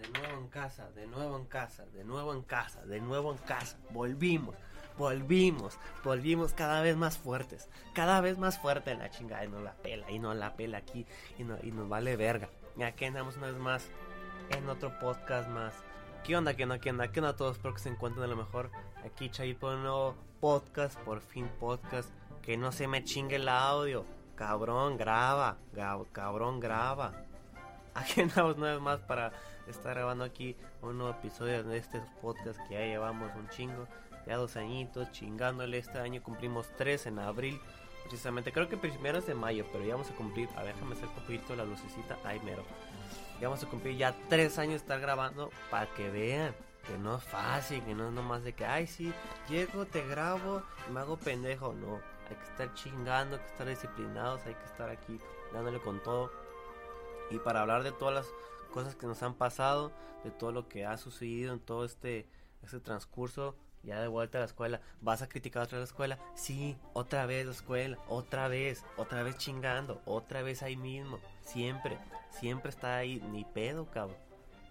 De nuevo en casa, de nuevo en casa, de nuevo en casa, de nuevo en casa. Volvimos, volvimos, volvimos cada vez más fuertes, cada vez más fuerte la chingada y nos la pela, y nos la pela aquí, y, no, y nos vale verga. Y aquí andamos una vez más en otro podcast más. ¿Qué onda, qué onda, qué onda? ¿Qué onda a todos? Espero que se encuentren a lo mejor aquí, Chavi, por un nuevo podcast, por fin podcast. Que no se me chingue el audio. Cabrón, graba. Cabrón, graba. Aquí andamos una vez más para estar grabando aquí un nuevo episodio de este podcast que ya llevamos un chingo. Ya dos añitos chingándole. Este año cumplimos tres en abril. Precisamente, creo que primero es de mayo, pero ya vamos a cumplir. A ver, déjame hacer un poquito la lucecita. Ay, mero. Ya vamos a cumplir ya tres años estar grabando para que vean que no es fácil, que no es nomás de que, ay, sí, llego, te grabo y me hago pendejo. No, hay que estar chingando, hay que estar disciplinados, hay que estar aquí dándole con todo. Y para hablar de todas las cosas que nos han pasado, de todo lo que ha sucedido en todo este, este transcurso, ya de vuelta a la escuela. ¿Vas a criticar otra vez la escuela? Sí, otra vez la escuela, otra vez, otra vez chingando, otra vez ahí mismo, siempre, siempre está ahí, ni pedo, cabrón.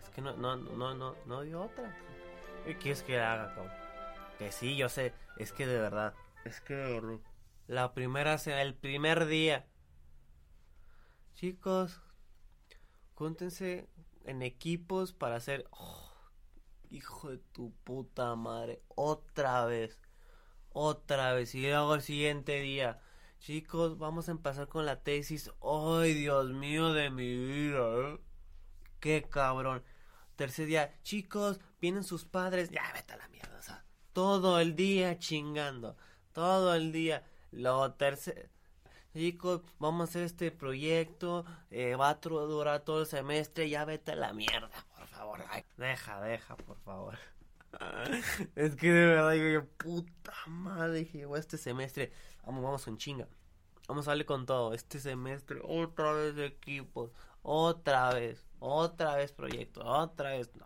Es que no, no, no, no, no hay otra. ¿Qué quieres que haga, cabrón? Que sí, yo sé, es que de verdad, es que de verdad, la primera, el primer día. Chicos, júntense en equipos para hacer... oh, hijo de tu puta madre, otra vez, otra vez, y luego el siguiente día. Chicos, vamos a empezar con la tesis. Ay, Dios mío de mi vida, ¿eh? Qué cabrón. Tercer día, chicos, vienen sus padres. Ya, vete a la mierda, o sea, todo el día chingando, todo el día. Lo tercer, chicos, vamos a hacer este proyecto, eh, va a durar todo el semestre, ya vete a la mierda, por favor. Ay, deja, deja, por favor. es que de verdad yo, puta madre, llegó este semestre. Vamos, vamos con chinga. Vamos a darle con todo. Este semestre, otra vez equipos, otra vez, otra vez proyecto, otra vez. No,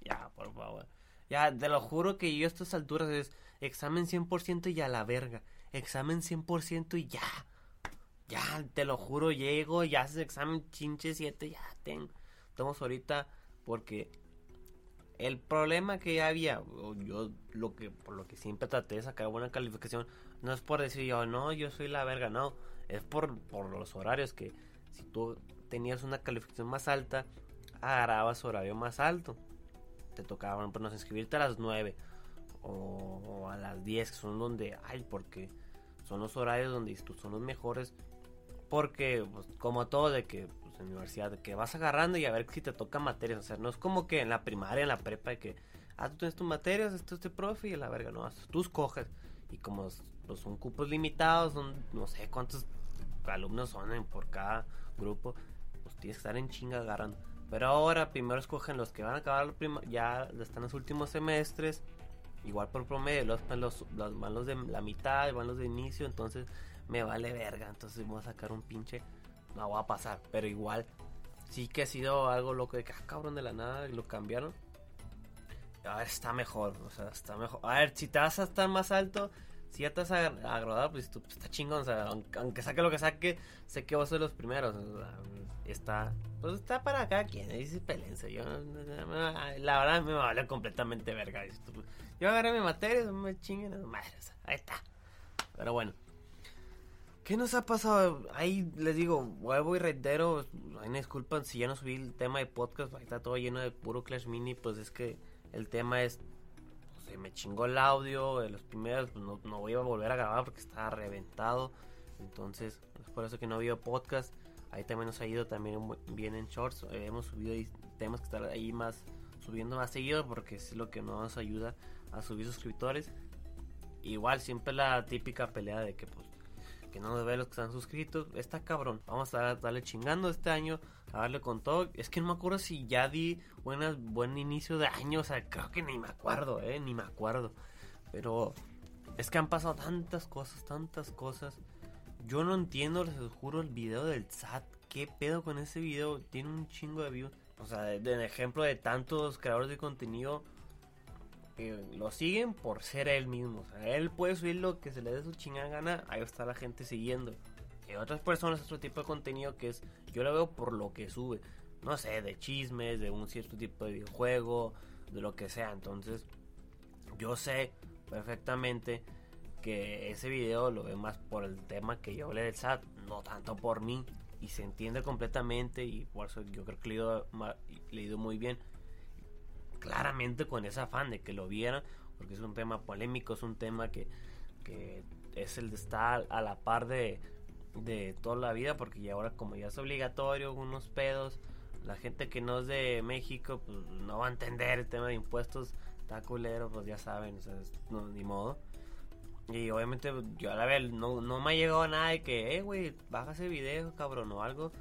ya, por favor. Ya, te lo juro que yo a estas alturas es examen 100% y a la verga. Examen 100% y ya. Ya, te lo juro, llego, ya haces examen chinche 7, ya tengo. Estamos ahorita porque el problema que ya había, yo lo que por lo que siempre traté de sacar buena calificación, no es por decir yo, no, yo soy la verga, no, es por, por los horarios que si tú tenías una calificación más alta, agarrabas horario más alto. Te tocaba, por ejemplo, no sé, inscribirte a las 9 o, o a las 10, que son donde, ay, porque son los horarios donde son los mejores. Porque, pues, como todo de que, pues, en universidad, de que vas agarrando y a ver si te toca materias. O sea, no es como que en la primaria, en la prepa, de que, ah, tú tienes tus materias, esto es este profe y la verga, no, tú escoges. Y como pues, son cupos limitados, son, no sé cuántos alumnos son en- por cada grupo, pues tienes que estar en chinga agarrando. Pero ahora primero escogen los que van a acabar la ya están los últimos semestres, igual por promedio, los, los, los van los de la mitad, van los de inicio, entonces me vale verga, entonces voy a sacar un pinche, no va a pasar, pero igual sí que ha sido algo loco de que, ah, cabrón, de la nada, y lo cambiaron. A ver, está mejor, o sea, está mejor. A ver, si te vas a estar más alto, si ya te vas a, a graduar, pues tú, pues, está chingón, o sea, aunque, saque lo que saque, sé que vos sos los primeros, está, pues está para cada quien, ahí sí pelense, yo, la verdad me vale completamente verga esto. Yo agarré mi materia, me chinguen, madre, o ahí está. Pero bueno. ¿Qué nos ha pasado? Ahí les digo, vuelvo y reitero, ay, me disculpan si ya no subí el tema de podcast, ahí está todo lleno de puro Clash Mini, pues es que el tema es, me chingó el audio, de los primeros, pues no, no voy a volver a grabar porque está reventado, entonces es por eso que no ha habido podcast, ahí también nos ha ido también bien en shorts, eh, hemos subido y tenemos que estar ahí más, subiendo más seguido porque es lo que nos ayuda a subir suscriptores. Igual siempre la típica pelea de que pues no nos ve los que están suscritos. Está cabrón. Vamos a darle chingando este año. A darle con todo. Es que no me acuerdo si ya di buenas, buen inicio de año. O sea, creo que ni me acuerdo, eh. Ni me acuerdo. Pero es que han pasado tantas cosas, tantas cosas. Yo no entiendo, les juro, el video del SAT. ¿Qué pedo con ese video? Tiene un chingo de views. O sea, de, ejemplo de tantos creadores de contenido lo siguen por ser él mismo. O sea, él puede subir lo que se le dé su chingada gana, ahí está la gente siguiendo. Y otras personas, otro tipo de contenido que es, yo lo veo por lo que sube. No sé, de chismes, de un cierto tipo de videojuego, de lo que sea. Entonces, yo sé perfectamente que ese video lo ve más por el tema que yo hablé del SAT, no tanto por mí. Y se entiende completamente y por eso yo creo que le he leído muy bien claramente con ese afán de que lo vieran, porque es un tema polémico, es un tema que, que es el de estar a la par de, de toda la vida, porque ya ahora como ya es obligatorio, unos pedos, la gente que no es de México, pues no va a entender el tema de impuestos, está culero, pues ya saben, no, ni modo. Y obviamente yo a la vez no, no me ha llegado nada de que, eh, güey, baja ese video, cabrón, o algo.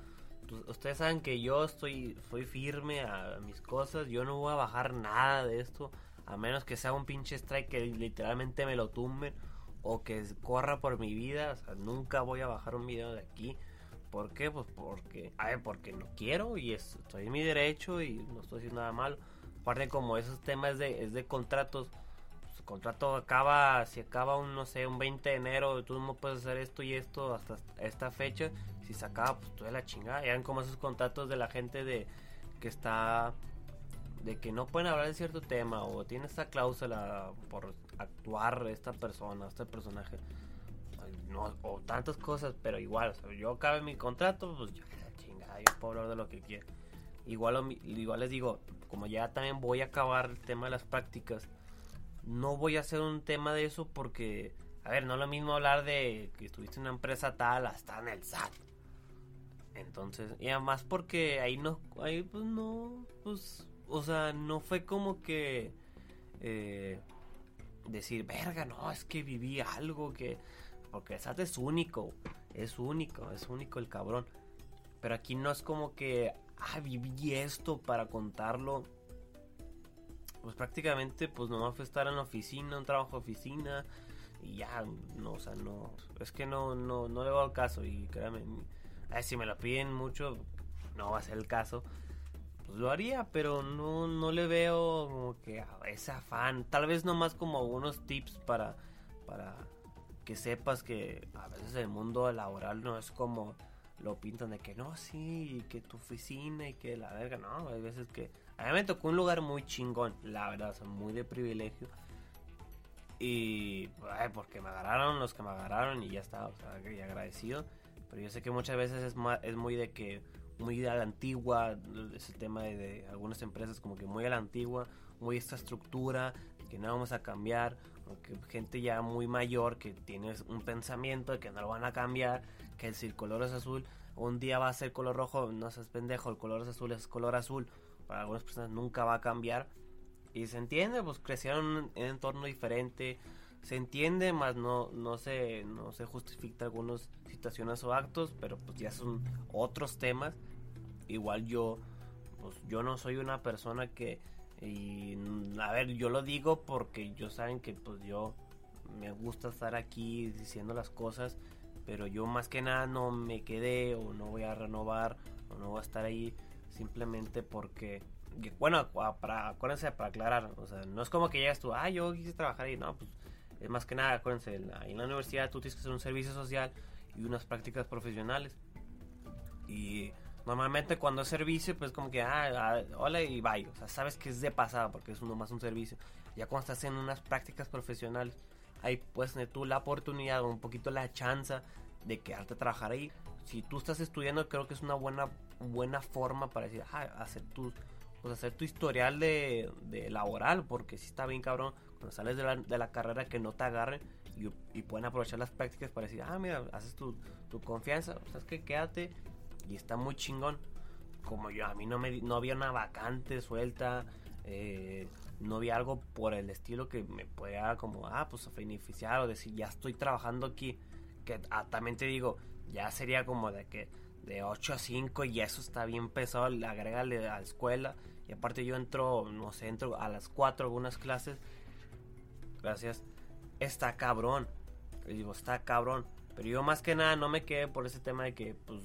Pues, ustedes saben que yo estoy, firme a mis cosas, yo no voy a bajar nada de esto, a menos que sea un pinche strike que literalmente me lo tumben o que corra por mi vida, o sea, nunca voy a bajar un video de aquí. ¿Por qué? Pues porque, porque no quiero y estoy en mi derecho y no estoy haciendo nada malo. Aparte como esos temas de, es de contratos, pues, el contrato acaba, si acaba un, no sé, un 20 de enero, tú no puedes hacer esto y esto hasta esta fecha si sacaba pues toda la chingada. Eran como esos contratos de la gente de que está de que no pueden hablar de cierto tema o tiene esta cláusula por actuar esta persona, este personaje. O tantas cosas, pero igual, yo acabe mi contrato, pues yo la chingada, yo puedo hablar de lo que quiera. Igual, igual les digo, como ya también voy a acabar el tema de las prácticas, no voy a hacer un tema de eso porque, a ver, no es lo mismo hablar de que estuviste en una empresa tal hasta en el SAT. Entonces, y además porque ahí no, ahí pues no, pues, o sea, no fue como que eh, decir, verga, no, es que viví algo que, porque SAT es único, es único, es único el cabrón. Pero aquí no es como que, ah, viví esto para contarlo. Pues prácticamente, pues nomás fue estar en la oficina, un trabajo de oficina, y ya, no, o sea, no, es que no, no, no le hago caso, y créanme, si me lo piden mucho, no va a ser el caso. Pues lo haría, pero no, no le veo como que ese afán. Tal vez nomás como algunos tips para, para que sepas que a veces el mundo laboral no es como lo pintan de que no, sí, y que tu oficina y que la verga, no, hay veces que... A mí me tocó un lugar muy chingón, la verdad, muy de privilegio. Y, porque me agarraron los que me agarraron y ya está, o sea, agradecido. Pero yo sé que muchas veces es, es muy de que, muy a la antigua, ese tema de, algunas empresas como que muy a la antigua, muy esta estructura, que no vamos a cambiar, aunque gente ya muy mayor que tiene un pensamiento de que no lo van a cambiar, que si el color es azul, un día va a ser color rojo, no seas pendejo, el color es azul, es color azul, para algunas personas nunca va a cambiar. Y se entiende, pues crecieron en un entorno diferente, se entiende, más no, no, se, no se justifica algunas situaciones o actos, pero pues ya son otros temas. Igual yo, pues yo no soy una persona que, y, a ver, yo lo digo porque yo saben que pues yo me gusta estar aquí diciendo las cosas, pero yo más que nada no me quedé o no voy a renovar o no voy a estar ahí simplemente porque bueno, para, acuérdense, para aclarar, o sea, no es como que llegas tú, ah, yo quise trabajar ahí, no, pues es más que nada, acuérdense, en la, en la universidad tú tienes que hacer un servicio social y unas prácticas profesionales. Y normalmente cuando es servicio, pues como que, ah, ah, hola y bye. O sea, sabes que es de pasada porque es uno más un servicio. Ya cuando estás en unas prácticas profesionales, ahí puedes tener tú la oportunidad o un poquito la chance de quedarte a trabajar ahí. Si tú estás estudiando, creo que es una buena, buena forma para decir, ah, hacer tu, pues hacer tu historial de, de laboral, porque si está bien cabrón, cuando sales de la, carrera que no te agarren y, pueden aprovechar las prácticas para decir, ah, mira, haces tu, tu confianza, sabes que quédate y está muy chingón. Como yo, a mí no, me, no había una vacante suelta, eh, no había algo por el estilo que me pueda como, ah, pues beneficiar o decir, ya estoy trabajando aquí. Que ah, también te digo, ya sería como de que de 8 a 5 y eso está bien pesado, agrégale a la escuela. Y aparte yo entro, no sé, entro a las 4 algunas clases. Gracias. Está cabrón. Le digo, está cabrón. Pero yo más que nada no me quedé por ese tema de que, pues,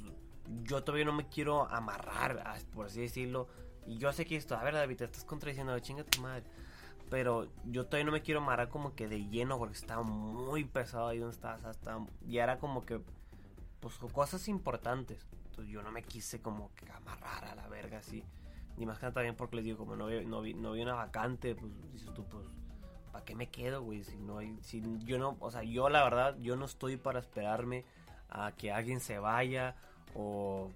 yo todavía no me quiero amarrar, por así decirlo. Y yo sé que esto, a ver, David, te estás contradiciendo, chinga tu madre. Pero yo todavía no me quiero amarrar como que de lleno porque estaba muy pesado ahí donde estás. Hasta, y era como que, pues, cosas importantes. Entonces yo no me quise como que amarrar a la verga así. Ni más que nada también porque les digo, como no vi, no vi, no vi una vacante, pues dices tú, pues, ¿para qué me quedo, güey? Si no hay, si yo no, o sea, yo la verdad, yo no estoy para esperarme a que alguien se vaya o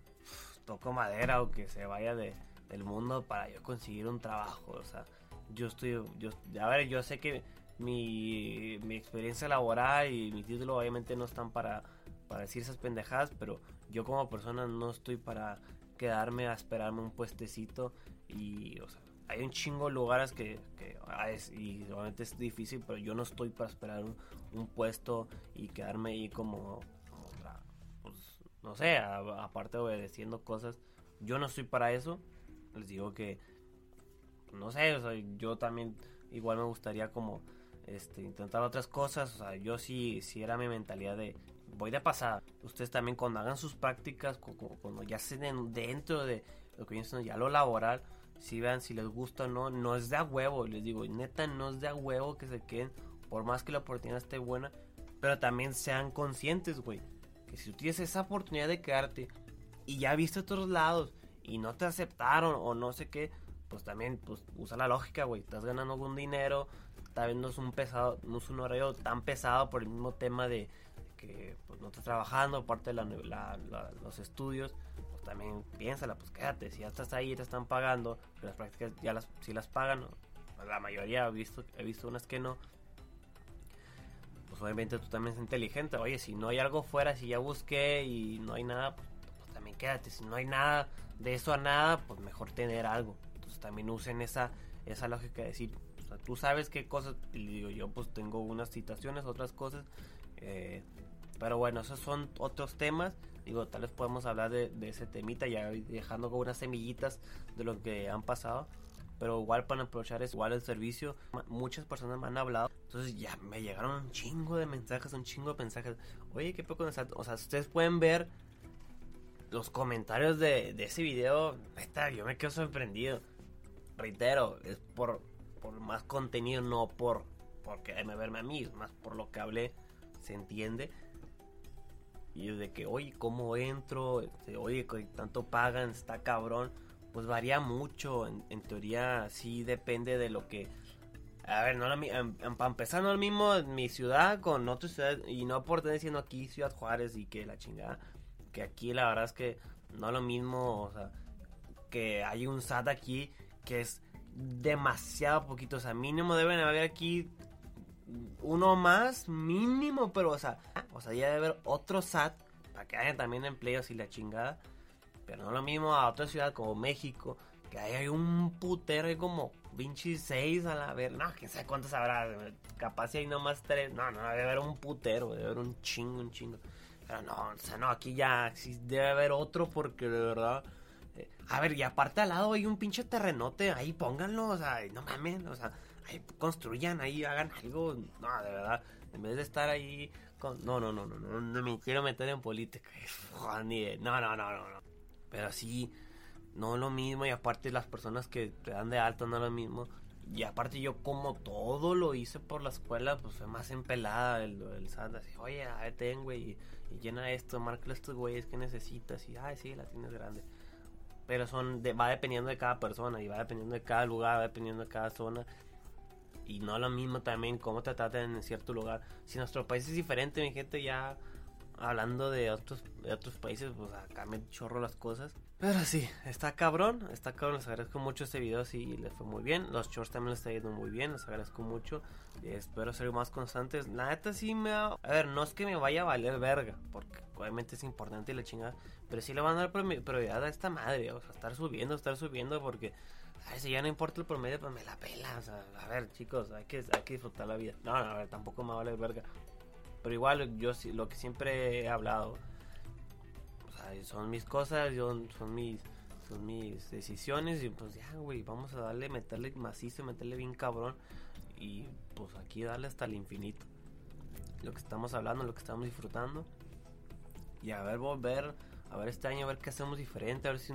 toco madera o que se vaya de, del mundo para yo conseguir un trabajo. O sea, yo estoy, yo, a ver, yo sé que mi, mi experiencia laboral y mi título obviamente no están para, para decir esas pendejadas, pero yo como persona no estoy para quedarme a esperarme un puestecito y, o sea, hay un chingo de lugares que, ah, es, y obviamente es difícil, pero yo no estoy para esperar un, puesto y quedarme ahí como, como pues, no sé, aparte obedeciendo cosas. Yo no estoy para eso. Les digo que, no sé, o sea, yo también igual me gustaría como este, intentar otras cosas. O sea, yo sí, sí era mi mentalidad de, voy de pasada. Ustedes también cuando hagan sus prácticas, cuando, ya se den dentro de lo que ya lo laboral, si vean si les gusta o no, no es de a huevo, les digo, neta no es de a huevo que se queden, por más que la oportunidad esté buena, pero también sean conscientes, güey, que si tú tienes esa oportunidad de quedarte y ya viste otros lados y no te aceptaron o no sé qué, pues también pues usa la lógica, güey, estás ganando algún dinero, tal vez no es un pesado, no es un horario tan pesado por el mismo tema de que pues, no estás trabajando, aparte de los estudios, también piénsala, pues quédate, si ya estás ahí y te están pagando, las prácticas ya las, si las pagan, la mayoría he visto, he visto unas que no, pues obviamente tú también es inteligente, oye, si no hay algo fuera, si ya busqué y no hay nada, pues, pues, también quédate, si no hay nada de eso a nada, pues mejor tener algo, entonces también usen esa, esa lógica de decir, tú sabes qué cosas, y digo yo pues tengo unas situaciones, otras cosas, eh, pero bueno, esos son otros temas. Digo, tal vez podemos hablar de, ese temita ya dejando como unas semillitas de lo que han pasado. Pero igual para aprovechar es igual el servicio. Muchas personas me han hablado. Entonces ya me llegaron un chingo de mensajes, un chingo de mensajes. Oye, qué poco. O sea, ustedes pueden ver los comentarios de, de ese video. Neta, yo me quedo sorprendido. Reitero, es por, por más contenido, no por porque me verme a mí, es más por lo que hablé, se entiende. Y de que, oye, ¿cómo entro? Este, oye, tanto pagan? Está cabrón. Pues varía mucho. En, teoría, sí depende de lo que. A ver, no para empezar, no es lo mismo en mi ciudad con otra ciudad. Y no por diciendo aquí Ciudad Juárez y que la chingada. Que aquí la verdad es que no lo mismo. O sea, que hay un SAT aquí que es demasiado poquito. O sea, mínimo deben haber aquí uno más mínimo, pero o sea, o sea, ya debe haber otro SAT para que haya también empleos y la chingada. Pero no lo mismo a otra ciudad como México, que ahí hay un putero y como 26 a la ver, no, quién sabe cuántos habrá, capaz si hay nomás tres, no, no, debe haber un putero, debe haber un chingo, un chingo. Pero no, o sea, no, aquí ya sí debe haber otro porque de verdad... Eh, a ver, y aparte al lado hay un pinche terrenote, ahí pónganlo, o sea, no mames, o sea, construyan ahí, hagan algo. No, de verdad, en vez de estar ahí con... No, no, no, no, no, no me quiero meter en política. Ni No, no, no, no, no. Pero sí, no lo mismo y aparte las personas que te dan de alto no lo mismo. Y aparte yo como todo lo hice por la escuela, pues fue más empelada el, el SAT. Así, oye, a ver, ten, güey, y, llena esto, marca estos güeyes que necesitas. Y, ay, sí, la tienes grande. Pero son va dependiendo de cada persona y va dependiendo de cada lugar, va dependiendo de cada zona y no lo mismo también cómo te tratan en cierto lugar. Si nuestro país es diferente, mi gente, ya hablando de otros, de otros países, pues acá me chorro las cosas. Pero sí, está cabrón, está cabrón, les agradezco mucho este video, sí, les fue muy bien. Los shorts también les está yendo muy bien, les agradezco mucho. Y espero ser más constantes. La neta sí me A ver, no es que me vaya a valer verga, porque obviamente es importante y la chingada. Pero sí le van a dar prioridad a esta madre, o sea, estar subiendo, estar subiendo, porque... Ay, si ya no importa el promedio, pues me la pela. O sea, a ver, chicos, hay que, hay que disfrutar la vida. No, no, a ver, tampoco me vale verga. Pero igual, yo lo que siempre he hablado, o sea, son mis cosas, yo, son mis son mis decisiones y pues ya, güey, vamos a darle, meterle macizo, meterle bien cabrón y pues aquí darle hasta el infinito. Lo que estamos hablando, lo que estamos disfrutando y a ver, volver, a ver este año, a ver qué hacemos diferente, a ver si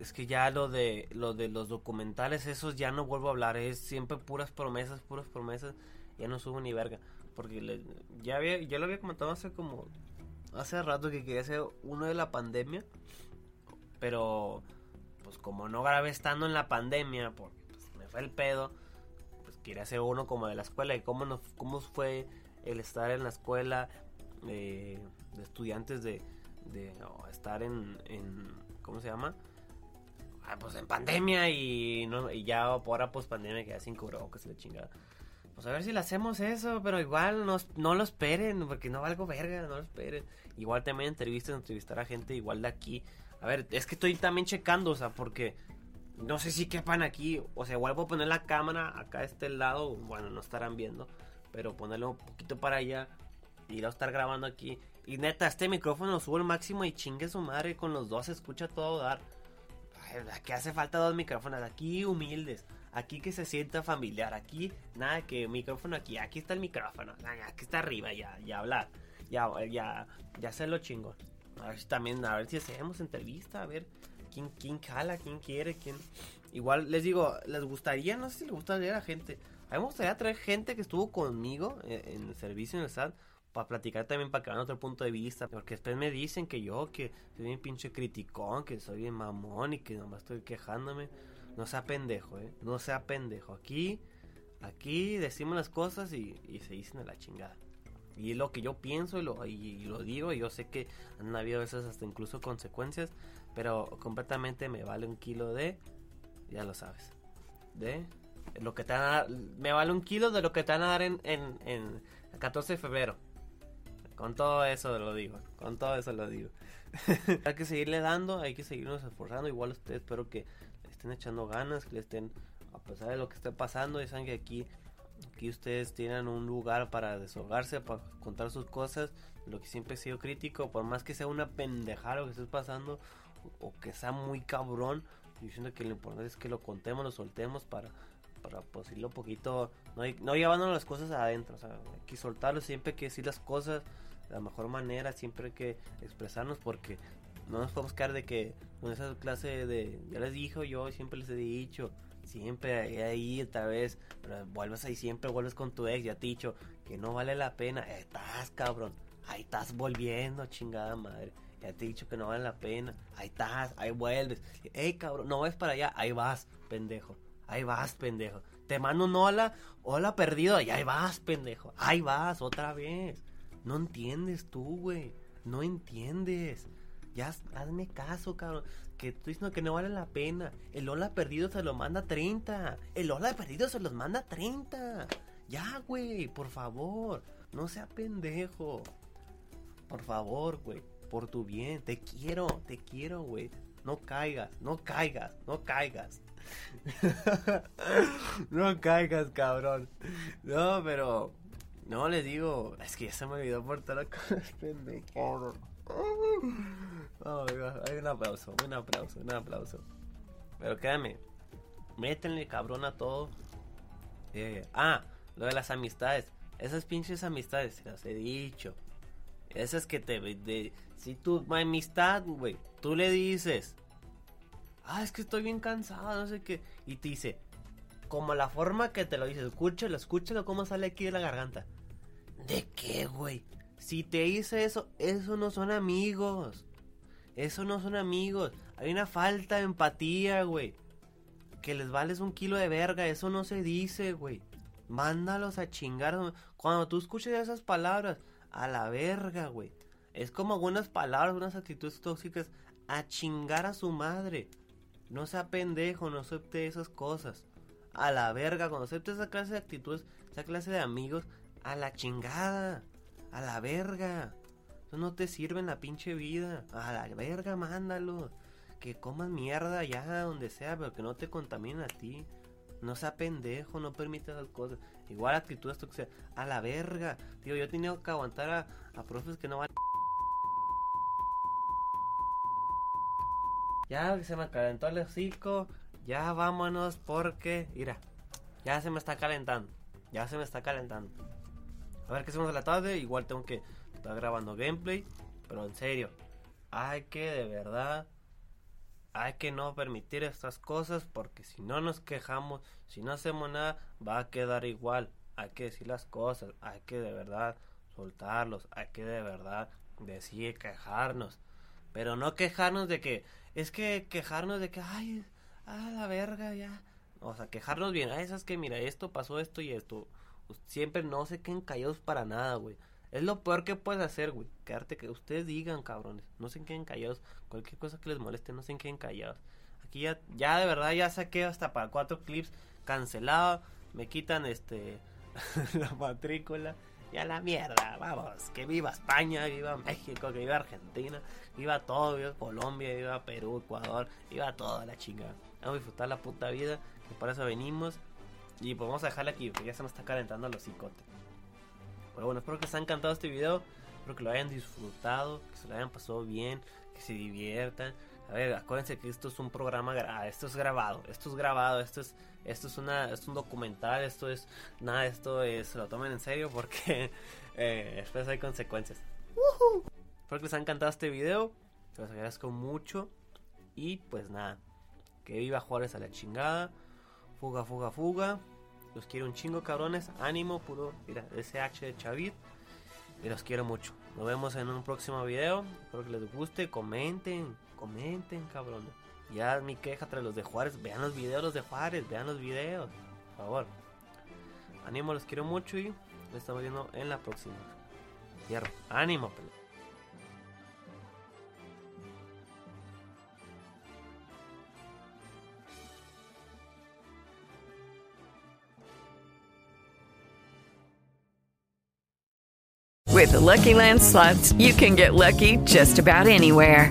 es que ya lo de lo de los documentales esos ya no vuelvo a hablar es siempre puras promesas puras promesas ya no subo ni verga. Porque ya había ya lo había comentado hace como hace rato que quería hacer uno de la pandemia pero pues como no grabé estando en la pandemia porque pues, me fue el pedo pues quería hacer uno como de la escuela y cómo nos, cómo fue el estar en la escuela eh, de estudiantes de, de estar en, en cómo se llama Ah, pues en pandemia y, no, y ya por ahora pues pandemia que ya sin que se le chingada. Pues a ver si le hacemos eso, pero igual no, no lo esperen, porque no valgo verga, no lo esperen. Igual también entrevistas, entrevistar a gente igual de aquí. A ver, es que estoy también checando, o sea, porque no sé si quepan aquí. O sea, igual puedo poner la cámara acá a este lado, bueno, no estarán viendo, pero ponerlo un poquito para allá y lo estar grabando aquí. Y neta, este micrófono subo al máximo y chingue su madre, con los dos se escucha todo dar. Aquí hace falta dos micrófonos, aquí humildes, aquí que se sienta familiar, aquí nada que micrófono aquí, aquí está el micrófono, aquí está arriba ya, ya hablar, ya, ya, ya se lo chingo. A ver si también, a ver si hacemos entrevista, a ver quién, quién jala, quién quiere, quién. Igual les digo, les gustaría, no sé si les gustaría a la gente. A mí me gustaría traer gente que estuvo conmigo en, eh, en el servicio en el SAT para platicar también, para que vean otro punto de vista. Porque después me dicen que yo, que soy bien pinche criticón, que soy bien mamón y que nomás estoy quejándome. No sea pendejo, eh. No sea pendejo. Aquí, aquí decimos las cosas y, se dicen a la chingada. Y es lo que yo pienso y lo, y, lo digo. Y yo sé que han habido veces hasta incluso consecuencias. Pero completamente me vale un kilo de. Ya lo sabes. De. Lo que te van a dar, me vale un kilo de lo que te van a dar en, en, en 14 de febrero. Con todo eso lo digo, con todo eso lo digo. hay que seguirle dando, hay que seguirnos esforzando. Igual ustedes espero que le estén echando ganas, que le estén, a pesar de lo que esté pasando, y saben que aquí, aquí ustedes tienen un lugar para desahogarse, para contar sus cosas. Lo que siempre he sido crítico, por más que sea una pendejada lo que esté pasando, o, que sea muy cabrón, diciendo que lo importante es que lo contemos, lo soltemos para para pues un poquito, no, no llevando las cosas adentro, o sea, hay que soltarlo, siempre hay que decir las cosas de la mejor manera, siempre hay que expresarnos porque no nos podemos quedar de que con esa clase de, ya les dijo yo, siempre les he dicho, siempre ahí otra vez, pero vuelves ahí siempre, vuelves con tu ex, ya te he dicho que no vale la pena, estás cabrón, ahí estás volviendo, chingada madre. Ya te he dicho que no vale la pena. Ahí estás, ahí vuelves. Ey, cabrón, no vas para allá. Ahí vas, pendejo. Ahí vas, pendejo. Te mando un hola, hola perdido, y ahí vas, pendejo. Ahí vas, otra vez. No entiendes tú, güey. No entiendes. Ya, hazme caso, cabrón. Que estoy diciendo que no vale la pena. El hola perdido se lo manda 30. El hola perdido se los manda 30. Ya, güey, por favor. No sea pendejo. Por favor, güey. Por tu bien. Te quiero, te quiero, güey. No caigas, no caigas, no caigas. no caigas, cabrón. No, pero. No, les digo. Es que ya se me olvidó por toda la cosa, pendejo. Oh, hay un aplauso, un aplauso, un aplauso. Pero créanme, métenle cabrón a todo. Eh, ah, lo de las amistades. Esas pinches amistades, se las he dicho. Esas que te. Si tu amistad, güey, tú le dices ah, es que estoy bien cansado, no sé qué. Y te dice, como la forma que te lo dice, escúchalo, escúchalo cómo sale aquí de la garganta. ¿De qué, güey? Si te dice eso, eso no son amigos. Eso no son amigos. Hay una falta de empatía, güey. Que les vales un kilo de verga. Eso no se dice, güey. Mándalos a chingar. Cuando tú escuches esas palabras, a la verga, güey. Es como algunas palabras, unas actitudes tóxicas. A chingar a su madre. No sea pendejo, no acepte esas cosas. A la verga, cuando acepte esa clase de actitudes, esa clase de amigos, a la chingada. A la verga. Eso no te sirve en la pinche vida. A la verga, mándalo. Que comas mierda allá, donde sea, pero que no te contaminen a ti. No sea pendejo, no permite esas cosas. Igual actitudes tóxicas. A la verga. Tío, yo he tenido que aguantar a, a profes que no van. Ya se me calentó el hocico. Ya vámonos porque. Mira, ya se me está calentando. Ya se me está calentando. A ver qué hacemos a la tarde. Igual tengo que estar grabando gameplay. Pero en serio, hay que de verdad. Hay que no permitir estas cosas porque si no nos quejamos, si no hacemos nada, va a quedar igual. Hay que decir las cosas, hay que de verdad soltarlos, hay que de verdad decir quejarnos. Pero no quejarnos de que, es que quejarnos de que, ay, a la verga, ya. O sea, quejarnos bien, ay, esas que mira, esto pasó, esto y esto. Siempre no se queden callados para nada, güey. Es lo peor que puedes hacer, güey. Quedarte que ustedes digan, cabrones. No se queden callados. Cualquier cosa que les moleste, no se queden callados. Aquí ya, ya de verdad, ya saqué hasta para cuatro clips cancelado. Me quitan este la matrícula. Ya la mierda, vamos. Que viva España, viva México, que viva Argentina, viva todo, viva Colombia, viva Perú, Ecuador, viva toda la chingada. Vamos a disfrutar la puta vida, que para eso venimos. Y pues vamos a dejarla aquí, porque ya se me está calentando los cicotes. Pero bueno, espero que les haya encantado este video. Espero que lo hayan disfrutado, que se lo hayan pasado bien, que se diviertan. A ver, acuérdense que esto es un programa esto es grabado, esto es grabado, esto es, esto es una, esto es un documental, esto es, nada, esto es, se lo tomen en serio porque eh, después hay consecuencias. Espero que les haya encantado este video, les agradezco mucho y pues nada, que viva Juárez a la chingada, fuga, fuga, fuga. Los quiero un chingo, cabrones. Ánimo, puro. Mira, SH de Chavit. Y los quiero mucho. Nos vemos en un próximo video. Espero que les guste. Comenten, comenten, cabrones. Ya mi queja tras los de Juárez. Vean los videos los de Juárez. Vean los videos. Por favor. Ánimo, los quiero mucho y nos estamos viendo en la próxima. Cierro. Ánimo. With Lucky Land slots, you can get lucky just about anywhere.